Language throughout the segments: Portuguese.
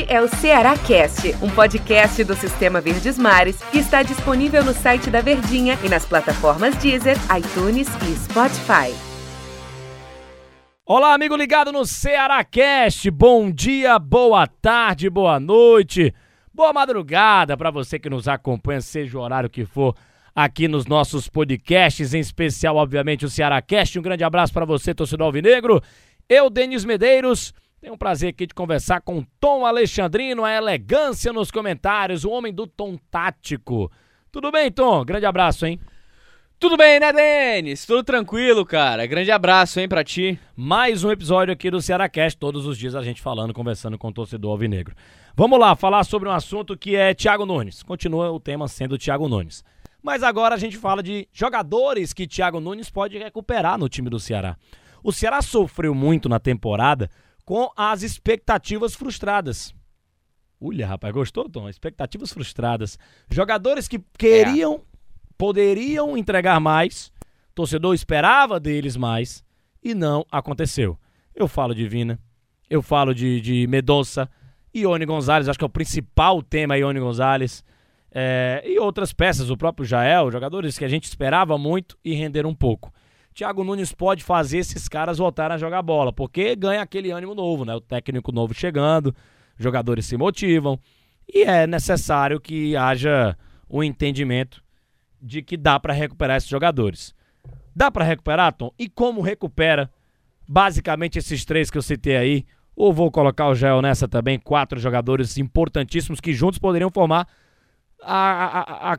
Este é o Ceará Cast, um podcast do Sistema Verdes Mares que está disponível no site da Verdinha e nas plataformas Deezer, iTunes e Spotify. Olá, amigo ligado no Ceará Cast. Bom dia, boa tarde, boa noite, boa madrugada para você que nos acompanha, seja o horário que for aqui nos nossos podcasts, em especial, obviamente, o Ceará Cast. Um grande abraço para você, torcedor alvinegro. Eu, Denis Medeiros, tenho o prazer aqui de conversar com Tom Alexandrino, a elegância nos comentários, o homem do tom tático. Tudo bem, Tom? Grande abraço, hein? Tudo bem, né, Denis? Tudo tranquilo, cara. Grande abraço, hein, pra ti. Mais um episódio aqui do Ceará Cast, todos os dias a gente falando, conversando com o torcedor alvinegro. Vamos lá, falar sobre um assunto que é Thiago Nunes. Continua o tema sendo Thiago Nunes. Mas agora a gente fala de jogadores que Thiago Nunes pode recuperar no time do Ceará. O Ceará sofreu muito na temporada com as expectativas frustradas. Olha, rapaz, gostou, Tom? Expectativas frustradas. Jogadores que queriam, é. poderiam entregar mais, torcedor esperava deles mais e não aconteceu. Eu falo de Vina, eu falo de, de Medonça, Ione Gonzalez, acho que é o principal tema Ione Gonzalez. É, e outras peças, o próprio Jael, jogadores que a gente esperava muito e renderam um pouco. Thiago Nunes pode fazer esses caras voltarem a jogar bola, porque ganha aquele ânimo novo, né? O técnico novo chegando, jogadores se motivam e é necessário que haja o um entendimento de que dá para recuperar esses jogadores. Dá para recuperar, Tom? E como recupera? Basicamente esses três que eu citei aí, ou vou colocar o Gel nessa também, quatro jogadores importantíssimos que juntos poderiam formar a, a, a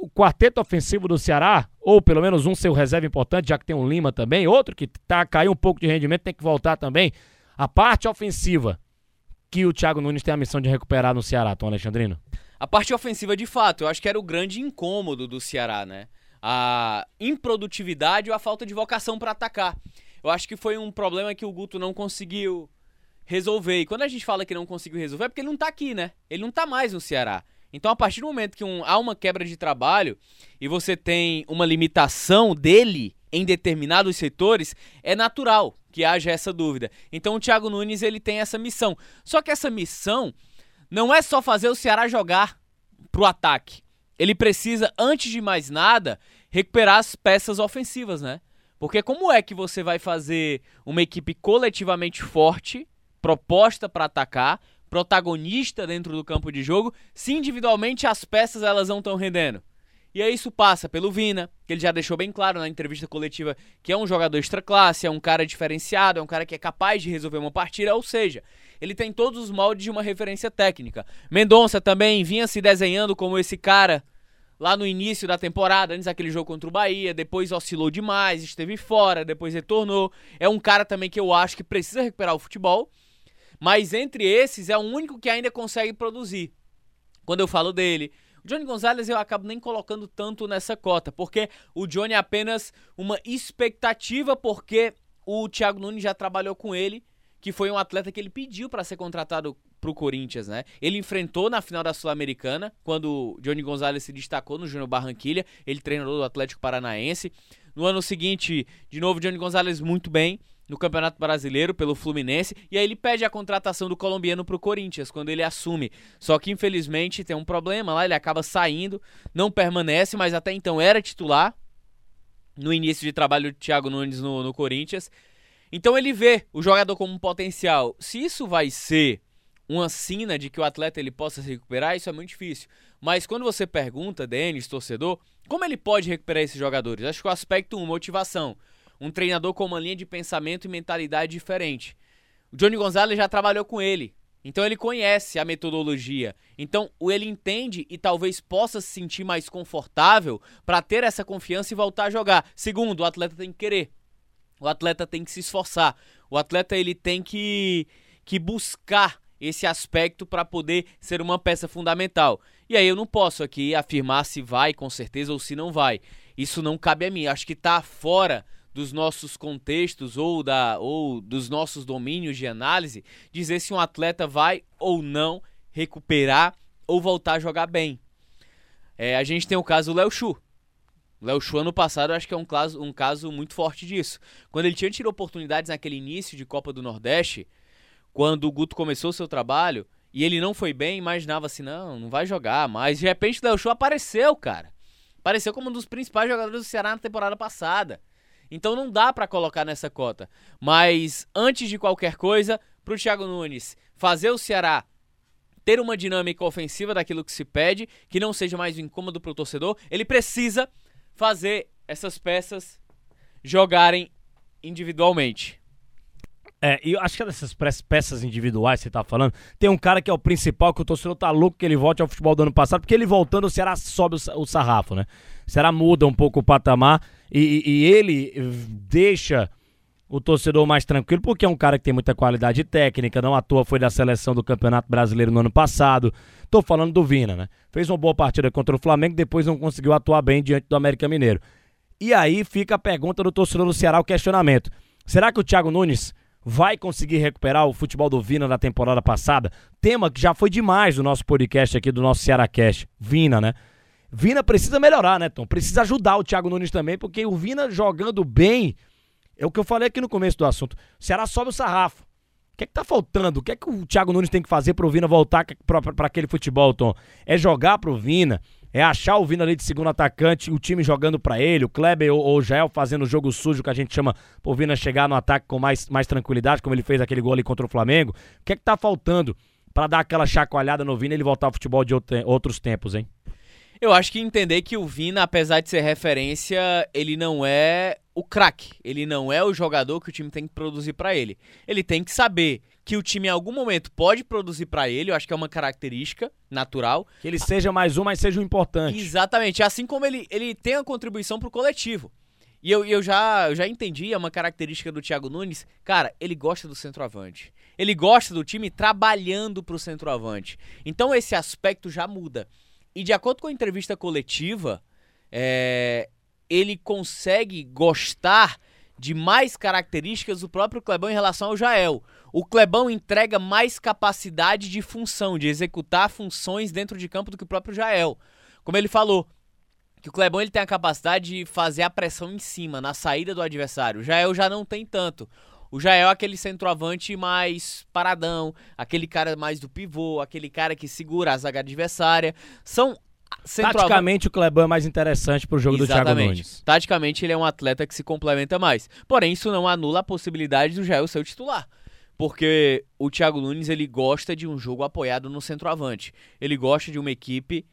o quarteto ofensivo do Ceará, ou pelo menos um seu reserva importante, já que tem um Lima também, outro que tá caiu um pouco de rendimento, tem que voltar também. A parte ofensiva que o Thiago Nunes tem a missão de recuperar no Ceará, Tom Alexandrino? A parte ofensiva, de fato, eu acho que era o grande incômodo do Ceará, né? A improdutividade ou a falta de vocação para atacar. Eu acho que foi um problema que o Guto não conseguiu resolver. E quando a gente fala que não conseguiu resolver, é porque ele não tá aqui, né? Ele não tá mais no Ceará. Então, a partir do momento que um, há uma quebra de trabalho e você tem uma limitação dele em determinados setores, é natural que haja essa dúvida. Então, o Thiago Nunes ele tem essa missão. Só que essa missão não é só fazer o Ceará jogar pro ataque. Ele precisa, antes de mais nada, recuperar as peças ofensivas, né? Porque como é que você vai fazer uma equipe coletivamente forte, proposta para atacar, protagonista dentro do campo de jogo, se individualmente as peças elas não estão rendendo. E aí isso passa pelo Vina, que ele já deixou bem claro na entrevista coletiva que é um jogador extra classe, é um cara diferenciado, é um cara que é capaz de resolver uma partida, ou seja, ele tem todos os moldes de uma referência técnica. Mendonça também vinha se desenhando como esse cara lá no início da temporada, antes daquele jogo contra o Bahia, depois oscilou demais, esteve fora, depois retornou. É um cara também que eu acho que precisa recuperar o futebol. Mas entre esses é o único que ainda consegue produzir. Quando eu falo dele, o Johnny Gonzalez eu acabo nem colocando tanto nessa cota, porque o Johnny é apenas uma expectativa, porque o Thiago Nunes já trabalhou com ele, que foi um atleta que ele pediu para ser contratado pro Corinthians, né? Ele enfrentou na final da Sul-Americana, quando o Johnny Gonzalez se destacou no Júnior Barranquilha, ele treinou do Atlético Paranaense. No ano seguinte, de novo, Johnny Gonzalez muito bem no Campeonato Brasileiro pelo Fluminense e aí ele pede a contratação do colombiano para o Corinthians quando ele assume. Só que infelizmente tem um problema lá, ele acaba saindo, não permanece, mas até então era titular no início de trabalho do Thiago Nunes no, no Corinthians. Então ele vê o jogador como um potencial. Se isso vai ser uma sina de que o atleta ele possa se recuperar, isso é muito difícil. Mas quando você pergunta, Denis, torcedor, como ele pode recuperar esses jogadores? Acho que o aspecto 1, motivação um treinador com uma linha de pensamento e mentalidade diferente. O Johnny Gonzalez já trabalhou com ele, então ele conhece a metodologia. Então ele entende e talvez possa se sentir mais confortável para ter essa confiança e voltar a jogar. Segundo, o atleta tem que querer. O atleta tem que se esforçar. O atleta ele tem que, que buscar esse aspecto para poder ser uma peça fundamental. E aí eu não posso aqui afirmar se vai com certeza ou se não vai. Isso não cabe a mim. Acho que está fora dos nossos contextos ou, da, ou dos nossos domínios de análise, dizer se um atleta vai ou não recuperar ou voltar a jogar bem. É, a gente tem o caso do Léo Chu. Léo Chu, ano passado, acho que é um caso, um caso muito forte disso. Quando ele tinha tido oportunidades naquele início de Copa do Nordeste, quando o Guto começou o seu trabalho, e ele não foi bem, imaginava assim, não, não vai jogar mas De repente o Del Show apareceu, cara. Apareceu como um dos principais jogadores do Ceará na temporada passada. Então não dá para colocar nessa cota. Mas antes de qualquer coisa, pro Thiago Nunes fazer o Ceará ter uma dinâmica ofensiva daquilo que se pede, que não seja mais um incômodo pro torcedor, ele precisa fazer essas peças jogarem individualmente. É, e eu acho que dessas peças individuais que você tá falando, tem um cara que é o principal, que o torcedor tá louco que ele volte ao futebol do ano passado, porque ele voltando, o Ceará sobe o, sarrafo, né? O Ceará muda um pouco o patamar e, e ele deixa o torcedor mais tranquilo, porque é um cara que tem muita qualidade técnica, não à toa foi da seleção do Campeonato Brasileiro no ano passado. Tô falando do Vina, né? Fez uma boa partida contra o Flamengo, depois não conseguiu atuar bem diante do América Mineiro. E aí fica a pergunta do torcedor do Ceará, o questionamento. Será que o Thiago Nunes vai conseguir recuperar o futebol do Vina da temporada passada? Tema que já foi demais do nosso podcast aqui, do nosso Ceará Cash. Vina, né? Vina precisa melhorar, né, Tom? Precisa ajudar o Thiago Nunes também, porque o Vina jogando bem, é o que eu falei aqui no começo do assunto. O Ceará sobe o sarrafo. O que é que tá faltando? O que é que o Thiago Nunes tem que fazer pro Vina voltar para aquele futebol, Tom? É jogar pro Vina, é achar o Vina ali de segundo atacante, o time jogando para ele, o Kleber ou o Jael fazendo o jogo sujo que a gente chama pro Vina chegar no ataque com mais, mais tranquilidade, como ele fez aquele gol ali contra o Flamengo. O que é que tá faltando para dar aquela chacoalhada no Vina e ele voltar ao futebol de outros tempos, hein? Eu acho que entender que o Vina, apesar de ser referência, ele não é o craque. Ele não é o jogador que o time tem que produzir para ele. Ele tem que saber que o time em algum momento pode produzir para ele, eu acho que é uma característica natural. Que ele seja mais um, mas seja um importante. Exatamente, assim como ele, ele tem a contribuição pro coletivo. E eu, eu, já, eu já entendi, é uma característica do Thiago Nunes. Cara, ele gosta do centroavante. Ele gosta do time trabalhando pro centroavante. Então esse aspecto já muda. E de acordo com a entrevista coletiva, é, ele consegue gostar de mais características do próprio Clebão em relação ao Jael. O Clebão entrega mais capacidade de função, de executar funções dentro de campo do que o próprio Jael. Como ele falou, que o Clebão ele tem a capacidade de fazer a pressão em cima, na saída do adversário. O Jael já não tem tanto. O Jael é aquele centroavante mais paradão, aquele cara mais do pivô, aquele cara que segura a zaga adversária. São Taticamente o Clebão é mais interessante pro jogo Exatamente. do Thiago Nunes. Taticamente ele é um atleta que se complementa mais. Porém, isso não anula a possibilidade do Jael ser o titular. Porque o Thiago Nunes ele gosta de um jogo apoiado no centroavante. Ele gosta de uma equipe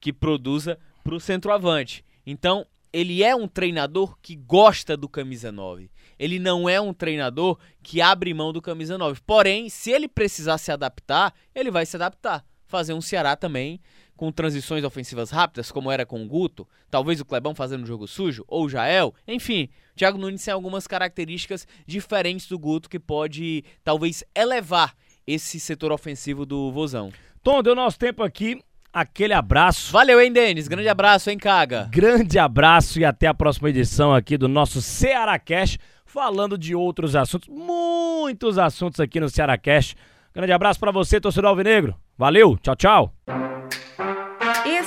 que produza pro centroavante. Então, ele é um treinador que gosta do camisa 9. Ele não é um treinador que abre mão do camisa 9. Porém, se ele precisar se adaptar, ele vai se adaptar. Fazer um Ceará também com transições ofensivas rápidas, como era com o Guto, talvez o Clebão fazendo jogo sujo, ou o Jael, enfim, o Thiago Nunes tem algumas características diferentes do Guto que pode talvez elevar esse setor ofensivo do Vozão. Tom, deu nosso tempo aqui. Aquele abraço. Valeu, hein, Denis? Grande abraço, hein, Caga? Grande abraço e até a próxima edição aqui do nosso Ceará Cash, falando de outros assuntos, muitos assuntos aqui no Ceará Cash. Grande abraço para você, torcedor Alvinegro. Valeu, tchau, tchau.